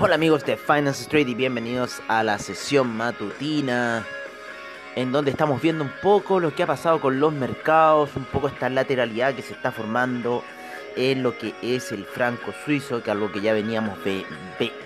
Hola amigos de Finance Street y bienvenidos a la sesión matutina en donde estamos viendo un poco lo que ha pasado con los mercados, un poco esta lateralidad que se está formando en lo que es el franco suizo, que algo que ya veníamos de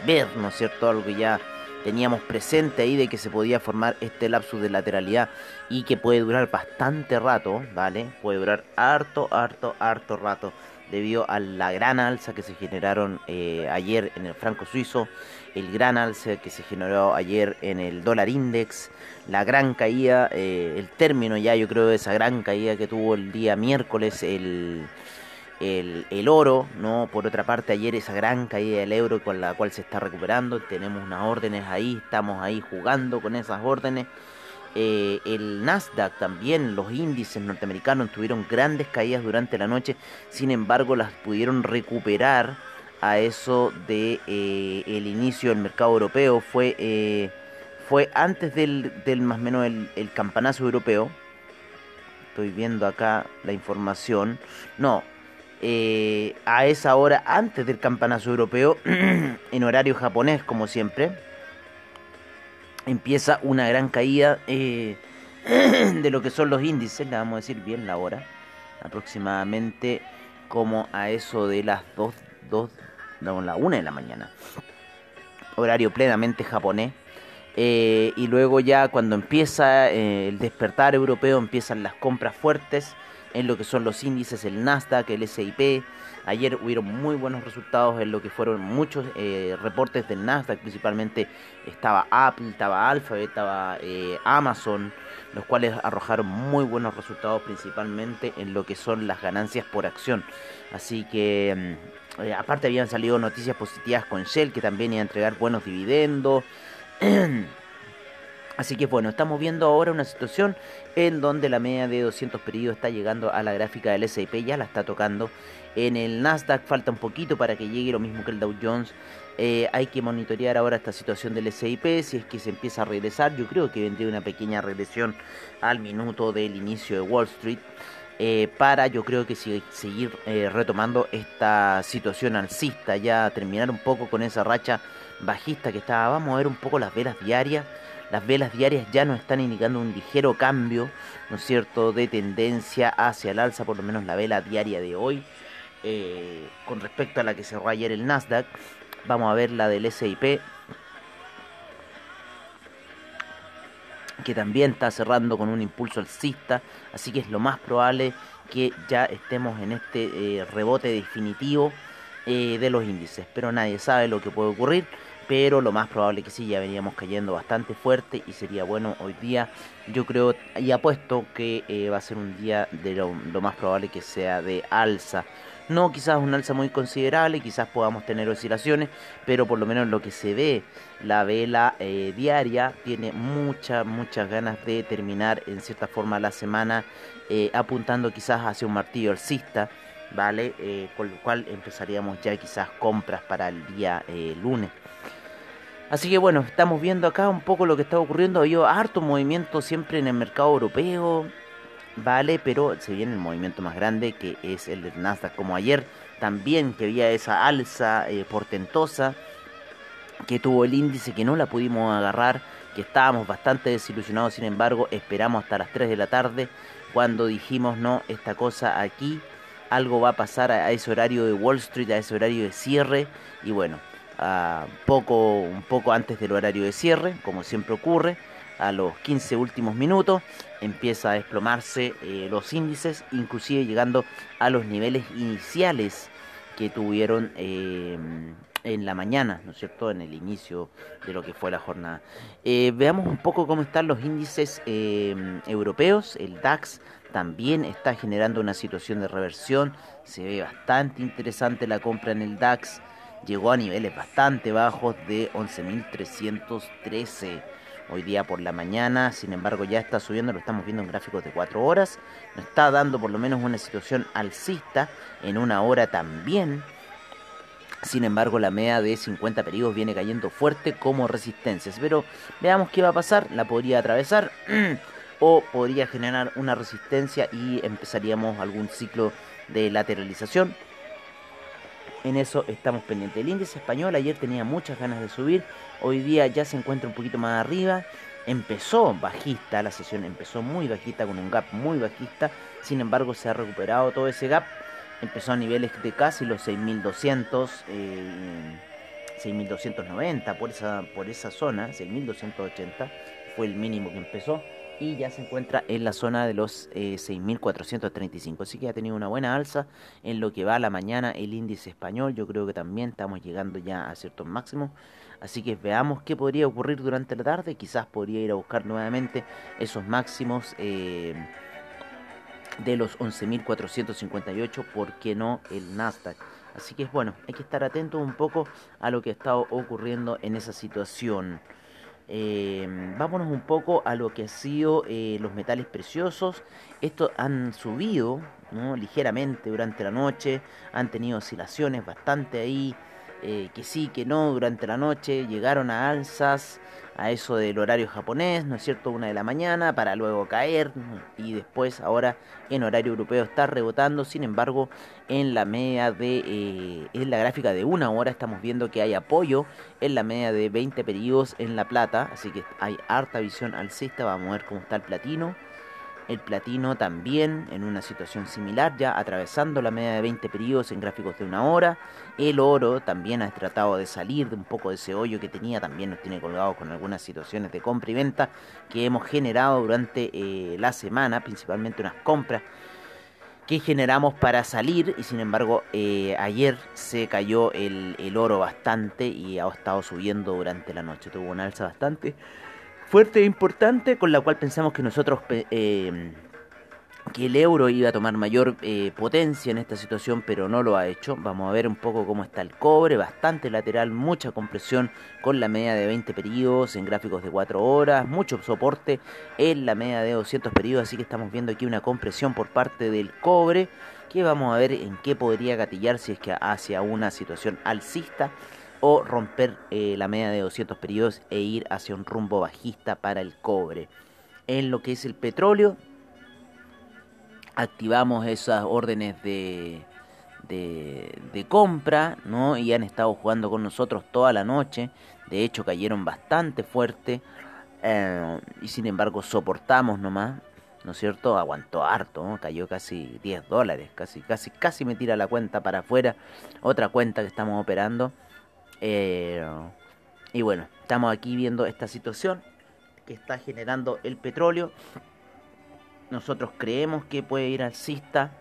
ver, ¿no es cierto? Algo que ya teníamos presente ahí de que se podía formar este lapsus de lateralidad y que puede durar bastante rato, ¿vale? Puede durar harto, harto, harto rato debido a la gran alza que se generaron eh, ayer en el franco suizo, el gran alza que se generó ayer en el dólar index, la gran caída, eh, el término ya yo creo de esa gran caída que tuvo el día miércoles el, el, el, oro, ¿no? Por otra parte ayer esa gran caída del euro con la cual se está recuperando, tenemos unas órdenes ahí, estamos ahí jugando con esas órdenes. Eh, el Nasdaq también, los índices norteamericanos tuvieron grandes caídas durante la noche, sin embargo las pudieron recuperar a eso de eh, el inicio del mercado europeo. Fue, eh, fue antes del, del, más o menos el, campanazo europeo. Estoy viendo acá la información. No, a esa hora antes del campanazo europeo, en horario japonés como siempre empieza una gran caída eh, de lo que son los índices, le vamos a decir bien la hora, aproximadamente como a eso de las 2, 2 no, la 1 de la mañana, horario plenamente japonés. Eh, y luego ya cuando empieza eh, el despertar europeo empiezan las compras fuertes en lo que son los índices, el Nasdaq, el SIP. Ayer hubieron muy buenos resultados en lo que fueron muchos eh, reportes del Nasdaq, principalmente estaba Apple, estaba Alphabet, estaba eh, Amazon, los cuales arrojaron muy buenos resultados principalmente en lo que son las ganancias por acción. Así que mm, eh, aparte habían salido noticias positivas con Shell que también iba a entregar buenos dividendos. Así que bueno, estamos viendo ahora una situación en donde la media de 200 periodos está llegando a la gráfica del S&P, ya la está tocando. En el Nasdaq falta un poquito para que llegue lo mismo que el Dow Jones. Eh, hay que monitorear ahora esta situación del S&P, si es que se empieza a regresar. Yo creo que vendría una pequeña regresión al minuto del inicio de Wall Street. Eh, para yo creo que seguir eh, retomando esta situación alcista, ya terminar un poco con esa racha bajista que estaba. Vamos a ver un poco las velas diarias las velas diarias ya nos están indicando un ligero cambio, ¿no cierto?, de tendencia hacia el alza, por lo menos la vela diaria de hoy, eh, con respecto a la que cerró ayer el Nasdaq. Vamos a ver la del SIP, que también está cerrando con un impulso alcista, así que es lo más probable que ya estemos en este eh, rebote definitivo eh, de los índices, pero nadie sabe lo que puede ocurrir pero lo más probable que sí, ya veníamos cayendo bastante fuerte y sería bueno hoy día, yo creo y apuesto que eh, va a ser un día de lo, más probable que sea de alza. No quizás un alza muy considerable, quizás podamos tener oscilaciones, pero por lo menos lo que se ve, la vela eh, diaria tiene muchas, muchas ganas de terminar en cierta forma la semana eh, apuntando quizás hacia un martillo alcista. ¿Vale? Eh, con lo cual empezaríamos ya quizás compras para el día eh, lunes. Así que bueno, estamos viendo acá un poco lo que está ocurriendo. Ha habido harto movimiento siempre en el mercado europeo, ¿vale? Pero se viene el movimiento más grande que es el de Nasdaq, como ayer también que había esa alza eh, portentosa que tuvo el índice que no la pudimos agarrar, que estábamos bastante desilusionados, sin embargo esperamos hasta las 3 de la tarde cuando dijimos no, esta cosa aquí, algo va a pasar a ese horario de Wall Street, a ese horario de cierre y bueno, poco, un poco antes del horario de cierre, como siempre ocurre, a los 15 últimos minutos empieza a desplomarse eh, los índices, inclusive llegando a los niveles iniciales que tuvieron eh, en la mañana, ¿no es cierto?, en el inicio de lo que fue la jornada. Eh, veamos un poco cómo están los índices europeos. El DAX también está generando una situación de reversión. Se ve bastante interesante la compra en el DAX. Llegó a niveles bastante bajos de 11.313 hoy día por la mañana, sin embargo ya está subiendo, lo estamos viendo en gráficos de 4 horas, nos está dando por lo menos una situación alcista, en una hora también, sin embargo la media de 50 periodos viene cayendo fuerte como resistencias, pero veamos qué va a pasar, la podría atravesar o podría generar una resistencia y empezaríamos algún ciclo de lateralización. En eso estamos pendientes. El índice español ayer tenía muchas ganas de subir, hoy día ya se encuentra un poquito más arriba. Empezó bajista, la sesión empezó muy bajista, con un gap muy bajista, sin embargo se ha recuperado todo ese gap. Empezó a niveles de casi los 6200, eh, 6290 por esa, por esa zona, 6280 fue el mínimo que empezó y ya se encuentra en la zona de los 6.435. Eh, Así que ha tenido una buena alza en lo que va a la mañana el índice español. Yo creo que también estamos llegando ya a ciertos máximos. Así que veamos qué podría ocurrir durante la tarde. Quizás podría ir a buscar nuevamente esos máximos eh, de los 11.458. ¿Por qué no el Nasdaq? Así que es bueno, hay que estar atento un poco a lo que ha estado ocurriendo en esa situación. Eh, vámonos un poco a lo que han sido eh, los metales preciosos. Estos han subido ligeramente durante la noche, han tenido oscilaciones bastante ahí, eh, que sí, que no, durante la noche llegaron a alzas a eso del horario japonés, ¿no es cierto? Una de la mañana para luego caer y después ahora en horario europeo está rebotando. Sin embargo, en la media de, eh, en la gráfica de una hora estamos viendo que hay apoyo en la media de 20 periodos en la plata, así que hay harta visión alcista. Vamos a ver cómo está el platino. El platino también en una situación similar, ya atravesando la media de 20 periodos en gráficos de una hora. El oro también ha tratado de salir de un poco de ese hoyo que tenía, también nos tiene colgados con algunas situaciones de compra y venta que hemos generado durante eh, la semana, principalmente unas compras que generamos para salir y sin embargo eh, ayer se cayó el, el oro bastante y ha estado subiendo durante la noche, tuvo una alza bastante fuerte e importante con la cual pensamos que nosotros eh, que el euro iba a tomar mayor eh, potencia en esta situación, pero no lo ha hecho. Vamos a ver un poco cómo está el cobre, bastante lateral, mucha compresión con la media de 20 periodos en gráficos de 4 horas, mucho soporte en la media de 200 periodos, así que estamos viendo aquí una compresión por parte del cobre, que vamos a ver en qué podría gatillar si es que hacia una situación alcista o romper eh, la media de 200 periodos e ir hacia un rumbo bajista para el cobre. En lo que es el petróleo, activamos esas órdenes de, de, compra, ¿no? Y han estado jugando con nosotros toda la noche. De hecho, cayeron bastante fuerte. Eh, y sin embargo, soportamos nomás. ¿No es cierto? Aguantó harto, cayó casi 10 dólares, casi, casi, casi me tira la cuenta para afuera. Otra cuenta que estamos operando. Eh, y bueno, estamos aquí viendo esta situación que está generando el petróleo. Nosotros creemos que puede ir alcista,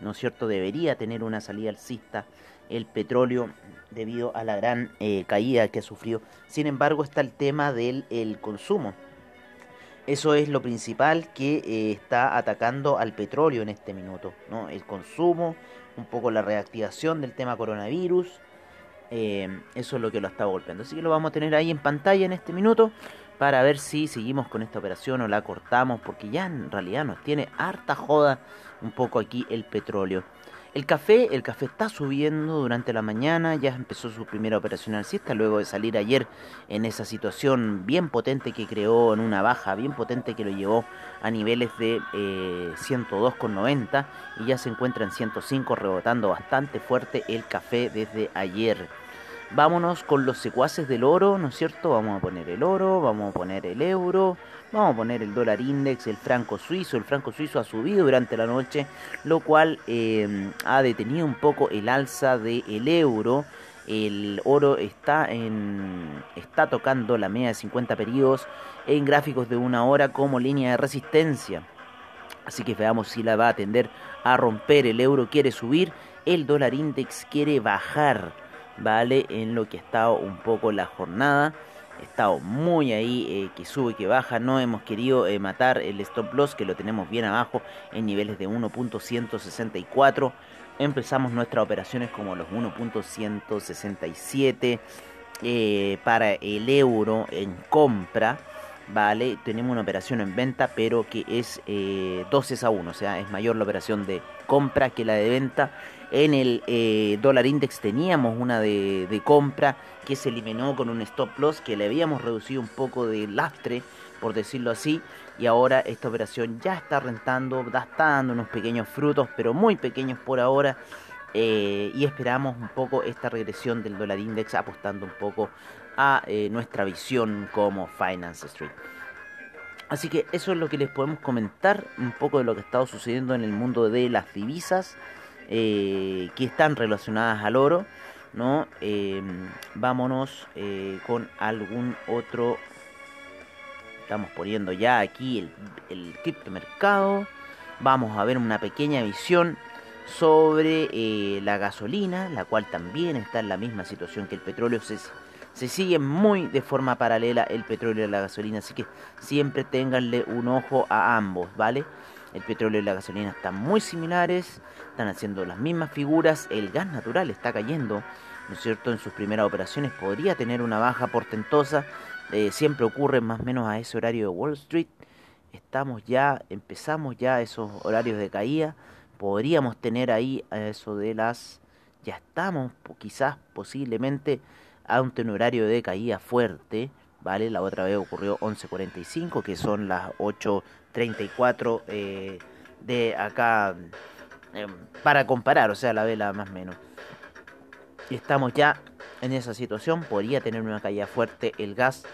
¿no es cierto? Debería tener una salida alcista el petróleo debido a la gran eh, caída que ha sufrido. Sin embargo, está el tema del consumo. Eso es lo principal que eh, está atacando al petróleo en este minuto. ¿no? El consumo, un poco la reactivación del tema coronavirus eh, eso es lo que lo está golpeando. Así que lo vamos a tener ahí en pantalla en este minuto para ver si seguimos con esta operación o la cortamos, porque ya en realidad nos tiene harta joda un poco aquí el petróleo. El café, el café está subiendo durante la mañana, ya empezó su primera operación alcista luego de salir ayer en esa situación bien potente que creó en una baja, bien potente que lo llevó a niveles de eh, 102,90 y ya se encuentra en 105 rebotando bastante fuerte el café desde ayer. Vámonos con los secuaces del oro, ¿no es cierto? Vamos a poner el oro, vamos a poner el euro, vamos a poner el dólar index, el franco suizo. El franco suizo ha subido durante la noche, lo cual eh, ha detenido un poco el alza del euro. El oro está, en, está tocando la media de 50 periodos en gráficos de una hora como línea de resistencia. Así que veamos si la va a tender a romper. El euro quiere subir, el dólar index quiere bajar, ¿vale? En lo que ha estado un poco la jornada. Ha estado muy ahí, eh, que sube, que baja. No hemos querido eh, matar el stop loss, que lo tenemos bien abajo, en niveles de 1.164 empezamos nuestras operaciones como los 1.167 eh, para el euro en compra. Vale, tenemos una operación en venta, pero que es 12 eh, a 1, o sea, es mayor la operación de compra que la de venta. En el eh, dólar index teníamos una de, de, compra que se eliminó con un stop loss que le habíamos reducido un poco de lastre, por decirlo así, y ahora esta operación ya está rentando, está dando unos pequeños frutos, pero muy pequeños por ahora. Eh, y esperamos un poco esta regresión del dólar index apostando un poco eh, nuestra visión como Finance Street. Así que eso es lo que les podemos comentar, un poco de lo que ha estado sucediendo en el mundo de las divisas eh, que están relacionadas al oro. ¿no? vámonos con algún otro Estamos poniendo ya aquí el, el criptomercado. Vamos a ver una pequeña visión sobre eh, la gasolina, la cual también está en la misma situación que el petróleo. Se sigue muy de forma paralela el petróleo y la gasolina, así que siempre ténganle un ojo a ambos, ¿vale? El petróleo y la gasolina están muy similares, están haciendo las mismas figuras, el gas natural está cayendo, ¿no es cierto? En sus primeras operaciones podría tener una baja portentosa, eh, siempre ocurre más o menos a ese horario de Wall Street. Estamos ya, empezamos ya esos horarios de caída. Podríamos tener ahí eso de las... Ya estamos quizás posiblemente ante un horario de caída fuerte. ¿Vale? La otra vez ocurrió 11.45, que son las 8.34 eh, de acá, eh, para comparar, o sea, la vela más o menos. Y estamos ya en esa situación podría tener una caída fuerte el gas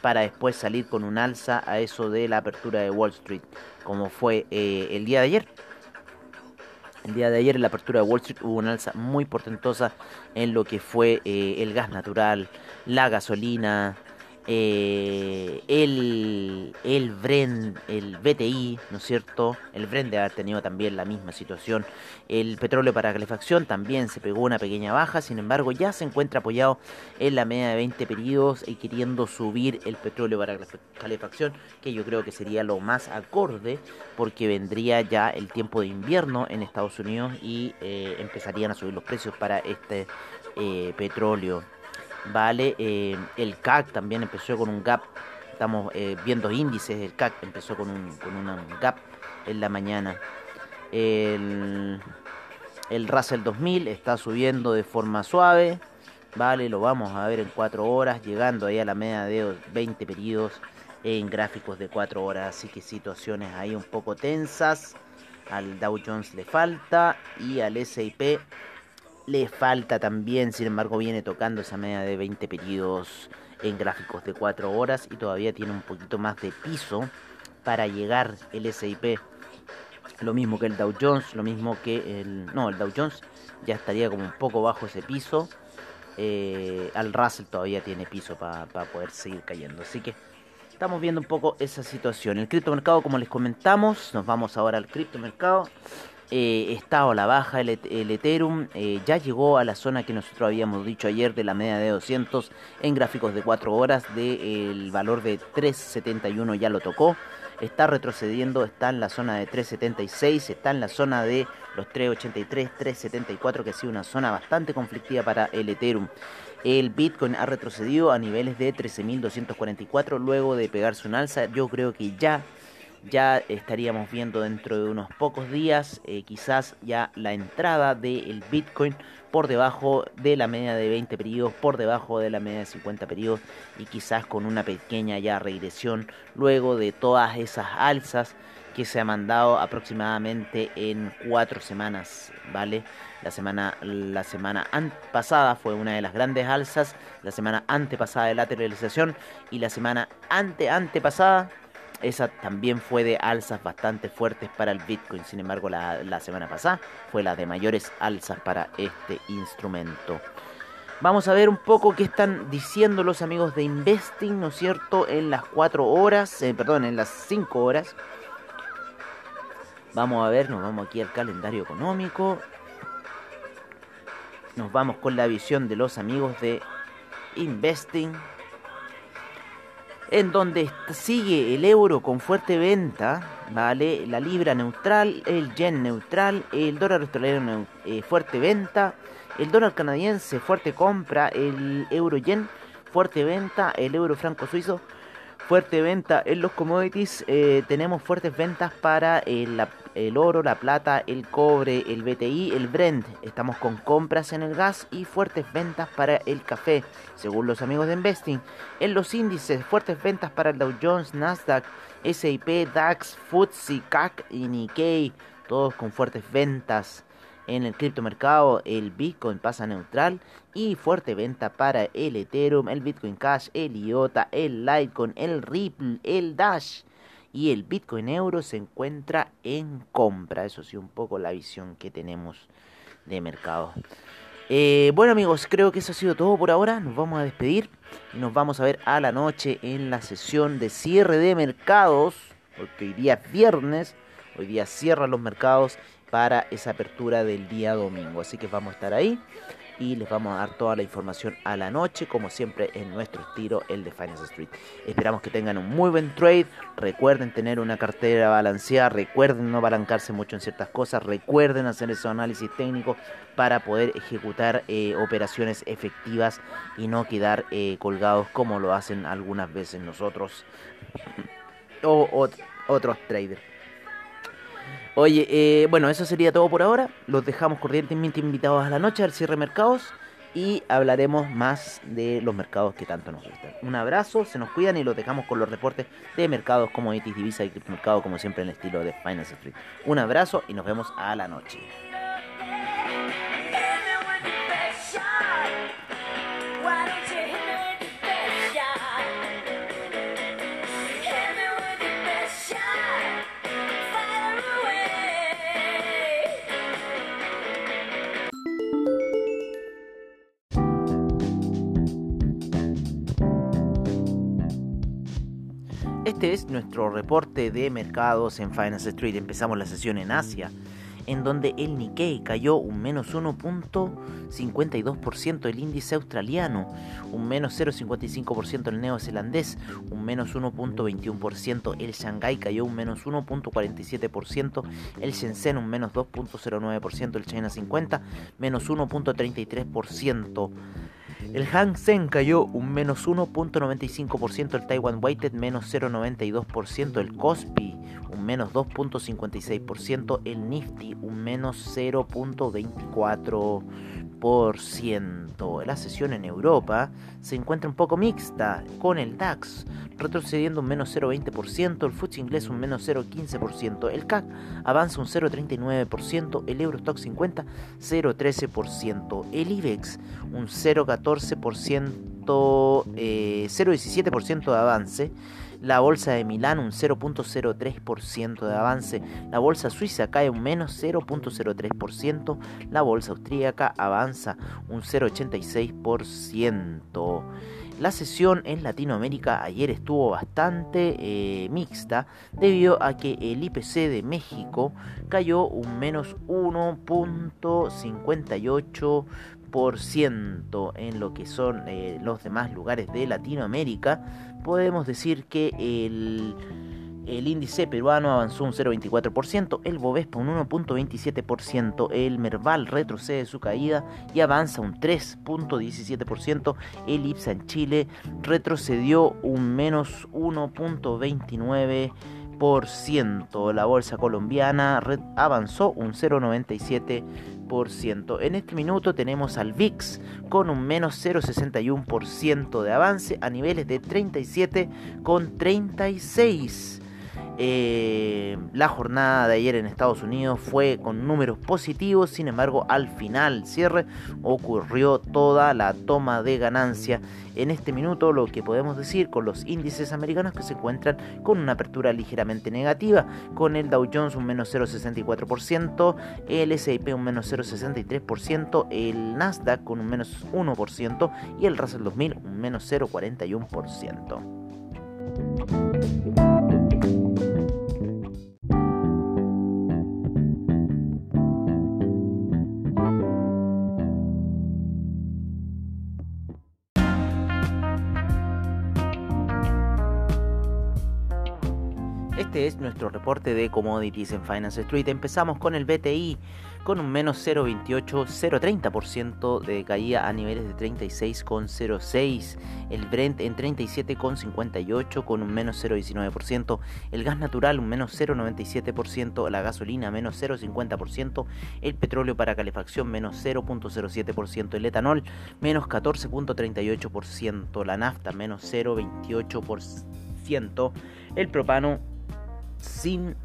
para después salir con un alza a eso de la apertura de Wall Street, como fue eh, el día de ayer. El día de ayer en la apertura de Wall Street hubo una alza muy portentosa en lo que fue eh, el gas natural, la gasolina, eh, el, el Bren, el BTI, ¿no es cierto? El Bren debe haber tenido también la misma situación. El petróleo para calefacción también se pegó una pequeña baja, sin embargo ya se encuentra apoyado en la media de 20 periodos y queriendo subir el petróleo para calefacción, que yo creo que sería lo más acorde porque vendría ya el tiempo de invierno en Estados Unidos y eh, empezarían a subir los precios para este eh, petróleo. ¿Vale? Eh, el CAC también empezó con un gap, estamos eh, viendo índices, el CAC empezó con un, con gap en la mañana. El, el Russell 2000 está subiendo de forma suave, ¿vale? Lo vamos a ver en 4 horas, llegando ahí a la media de 20 periodos en gráficos de 4 horas, así que situaciones ahí un poco tensas. Al Dow Jones le falta y al S&P le falta también, sin embargo, viene tocando esa media de 20 periodos en gráficos de 4 horas y todavía tiene un poquito más de piso para llegar el SIP. Lo mismo que el Dow Jones, lo mismo que el... No, el Dow Jones ya estaría como un poco bajo ese piso. Eh, al Russell todavía tiene piso para poder seguir cayendo. Así que estamos viendo un poco esa situación. El criptomercado, como les comentamos, nos vamos ahora al criptomercado eh, estado a la baja el, Ethereum, eh, ya llegó a la zona que nosotros habíamos dicho ayer de la media de 200 en gráficos de 4 horas, del valor de 371 ya lo tocó, está retrocediendo, está en la zona de 376, está en la zona de los 383, 374, que ha sido una zona bastante conflictiva para el Ethereum. El Bitcoin ha retrocedido a niveles de 13.244 luego de pegarse un alza. Yo creo que ya ya estaríamos viendo dentro de unos pocos días eh, quizás ya la entrada del Bitcoin por debajo de la media de 20 periodos, por debajo de la media de 50 periodos y quizás con una pequeña ya regresión luego de todas esas alzas que se ha mandado aproximadamente en cuatro semanas, ¿vale? La semana, la semana pasada fue una de las grandes alzas, la semana antepasada de lateralización y la semana ante antepasada esa también fue de alzas bastante fuertes para el Bitcoin. Sin embargo, la, semana pasada fue la de mayores alzas para este instrumento. Vamos a ver un poco qué están diciendo los amigos de Investing, ¿no es cierto? En las 4 horas, eh, perdón, en las 5 horas. Vamos a ver, nos vamos aquí al calendario económico. Nos vamos con la visión de los amigos de Investing. En donde sigue el euro con fuerte venta, ¿vale? La libra neutral, el yen neutral, el dólar australiano eh, fuerte venta, el dólar canadiense fuerte compra, el euro yen fuerte venta, el euro franco suizo fuerte venta en los commodities. Eh, tenemos fuertes ventas para el, el, oro, la plata, el cobre, el BTI, el Brent. Estamos con compras en el gas y fuertes ventas para el café, según los amigos de Investing. En los índices, fuertes ventas para el Dow Jones, Nasdaq, S&P, DAX, FTSE, CAC y Nikkei. Todos con fuertes ventas. En el criptomercado el Bitcoin pasa neutral y fuerte venta para el Ethereum, el Bitcoin Cash, el IOTA, el Litecoin, el Ripple, el Dash y el Bitcoin Euro se encuentra en compra. Eso sí, un poco la visión que tenemos de mercado. Eh, bueno amigos, creo que eso ha sido todo por ahora. Nos vamos a despedir y nos vamos a ver a la noche en la sesión de cierre de mercados. Porque hoy día es viernes, hoy día cierran los mercados para esa apertura del día domingo. Así que vamos a estar ahí y les vamos a dar toda la información a la noche, como siempre en nuestro estilo, el de Finance Street. Esperamos que tengan un muy buen trade. Recuerden tener una cartera balanceada, recuerden no balancarse mucho en ciertas cosas, recuerden hacer esos análisis técnicos para poder ejecutar eh, operaciones efectivas y no quedar eh, colgados como lo hacen algunas veces nosotros o otros traders. Oye, eh, bueno, eso sería todo por ahora. Los dejamos cordialmente invitados a la noche al cierre mercados y hablaremos más de los mercados que tanto nos gustan. Un abrazo, se nos cuidan y los dejamos con los reportes de mercados, como commodities, divisa y criptomercado, como siempre en el estilo de Finance Street. Un abrazo y nos vemos a la noche. Este es nuestro reporte de mercados en Finance Street. Empezamos la sesión en Asia, en donde el Nikkei cayó un menos 1.52% el índice australiano, un menos 0.55% el neozelandés, un menos 1.21% el Shanghai cayó un menos 1.47%, el Shenzhen un menos 2.09%, el China 50 menos 1.33%. El Hang Seng cayó un menos 1.95%, el Taiwan Weighted menos 0.92%, el Kospi un menos 2.56%, el Nifty un menos 0.24%. La sesión en Europa se encuentra un poco mixta, con el DAX retrocediendo un menos 0,20%, el FTSE inglés un menos 0,15%, el CAC avanza un 0,39%, el Eurostock 50 0,13%, el IBEX un 0,14%, 0,17% eh, de avance, la bolsa de Milán un 0.03% de avance, la bolsa suiza cae un menos 0.03%, la bolsa austríaca avanza un 0.86%. La sesión en Latinoamérica ayer estuvo bastante eh, mixta debido a que el IPC de México cayó un menos 1.58% en lo que son eh, los demás lugares de Latinoamérica. Podemos decir que el el índice peruano avanzó un 0,24%, el Bovespa un 1,27%, el Merval retrocede su caída y avanza un 3,17%, el IPSA en Chile retrocedió un menos 1,29%, la bolsa colombiana avanzó un 0,97%. En este minuto tenemos al VIX con un menos 0,61% de avance a niveles de 37,36%. Eh, la jornada de ayer en Estados Unidos fue con números positivos, sin embargo al final cierre ocurrió toda la toma de ganancia. En este minuto lo que podemos decir con los índices americanos que se encuentran con una apertura ligeramente negativa, con el Dow Jones un menos 0,64%, el S&P un menos 0,63%, el Nasdaq con un menos 1% y el Russell 2000 un menos 0,41%. Este es nuestro reporte de commodities en Finance Street. Empezamos con el BTI con un menos 0,28, 0,30% de caída a niveles de 36,06. El Brent en 37,58 con un menos 0,19%. El gas natural un menos 0,97%. La gasolina menos 0,50%. El petróleo para calefacción menos 0,07%. El etanol menos 14,38%. La nafta menos 0,28%. El propano sin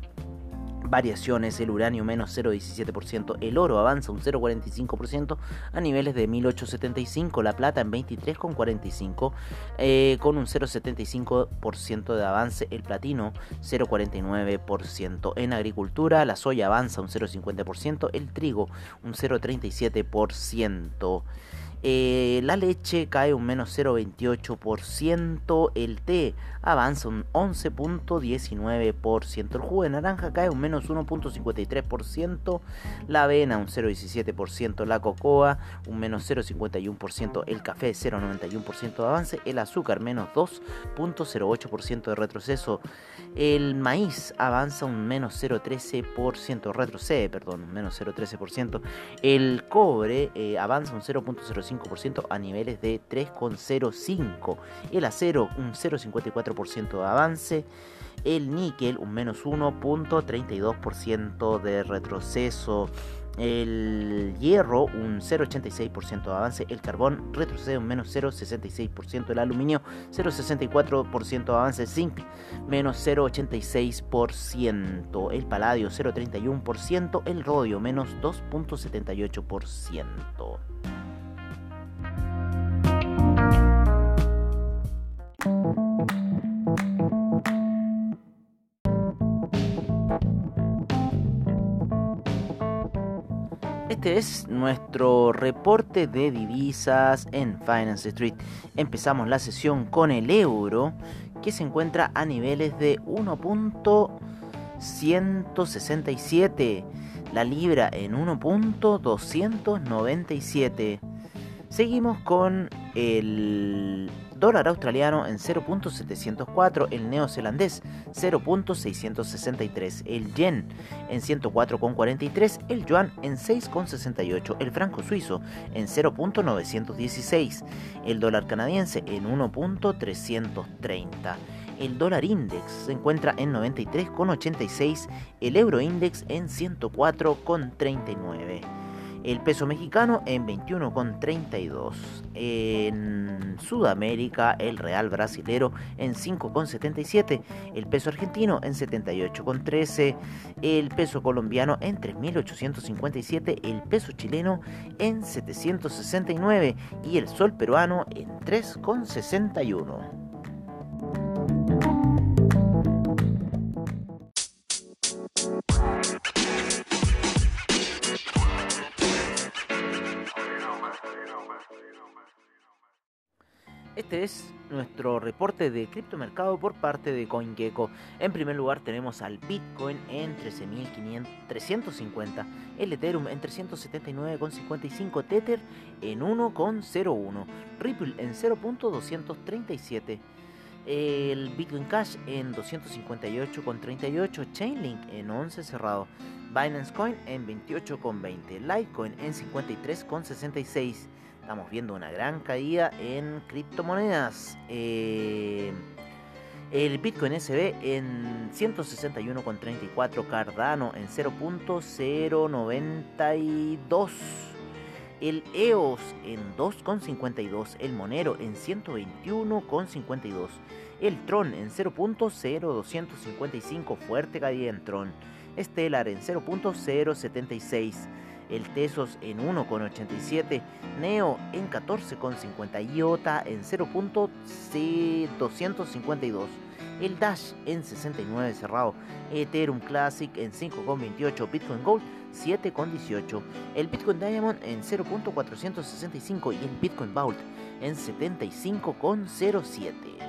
variaciones, el uranio menos 0,17%, el oro avanza un 0,45% a niveles de 1875, la plata en 23,45 eh, con un 0,75% de avance, el platino 0,49%. En agricultura la soya avanza un 0,50%, el trigo un 0,37%. Eh, la leche cae un menos 0,28%. El té avanza un 11,19%. El jugo de naranja cae un menos 1,53%. La avena un 0,17%. La cocoa un menos 0,51%. El café 0,91% de avance. El azúcar menos 2,08% de retroceso. El maíz avanza un menos 0,13%. Retrocede, perdón, menos 0,13%. El cobre eh, avanza un 0,05% a niveles de 3,05. El acero un 0,54% de avance. El níquel un menos 1.32% de retroceso. El hierro un 0,86% de avance, el carbón retrocede un menos 0,66%, el aluminio 0,64% de avance, el zinc menos 0,86%, el paladio 0,31%, el rodio menos 2,78%. Este es nuestro reporte de divisas en Finance Street. Empezamos la sesión con el euro que se encuentra a niveles de 1.167, la libra en 1.297. Seguimos con el dólar australiano en 0.704, el neozelandés 0.663, el yen en 104.43, el yuan en 6.68, el franco suizo en 0.916, el dólar canadiense en 1.330. El dólar index se encuentra en 93,86, el euro index en 104,39 el peso mexicano en 21,32. En Sudamérica, el real brasilero en 5,77. El peso argentino en 78,13. El peso colombiano en 3.857. El peso chileno en 769. Y el sol peruano en 3,61. Es nuestro reporte de criptomercado por parte de CoinGecko. En primer lugar tenemos al Bitcoin en 13.350, el Ethereum en 379,55, Tether en 1,01, Ripple en 0.237. El Bitcoin Cash en 258,38, Chainlink en 11 cerrado, Binance Coin en 28,20, Litecoin en 53,66. Estamos viendo una gran caída en criptomonedas. Eh, el Bitcoin SB en 161,34, Cardano en 0.092. el EOS en 2,52, el Monero en 121,52, el Tron en 0.0255, fuerte caída en Tron, Stellar en 0.076, el Tesos en 1,87, Neo en 14,50, IOTA en 0.252, el Dash en 69 cerrado, Ethereum Classic en 5,28, Bitcoin Gold 7,18, el Bitcoin Diamond en 0.465 y el Bitcoin Vault en 75,07.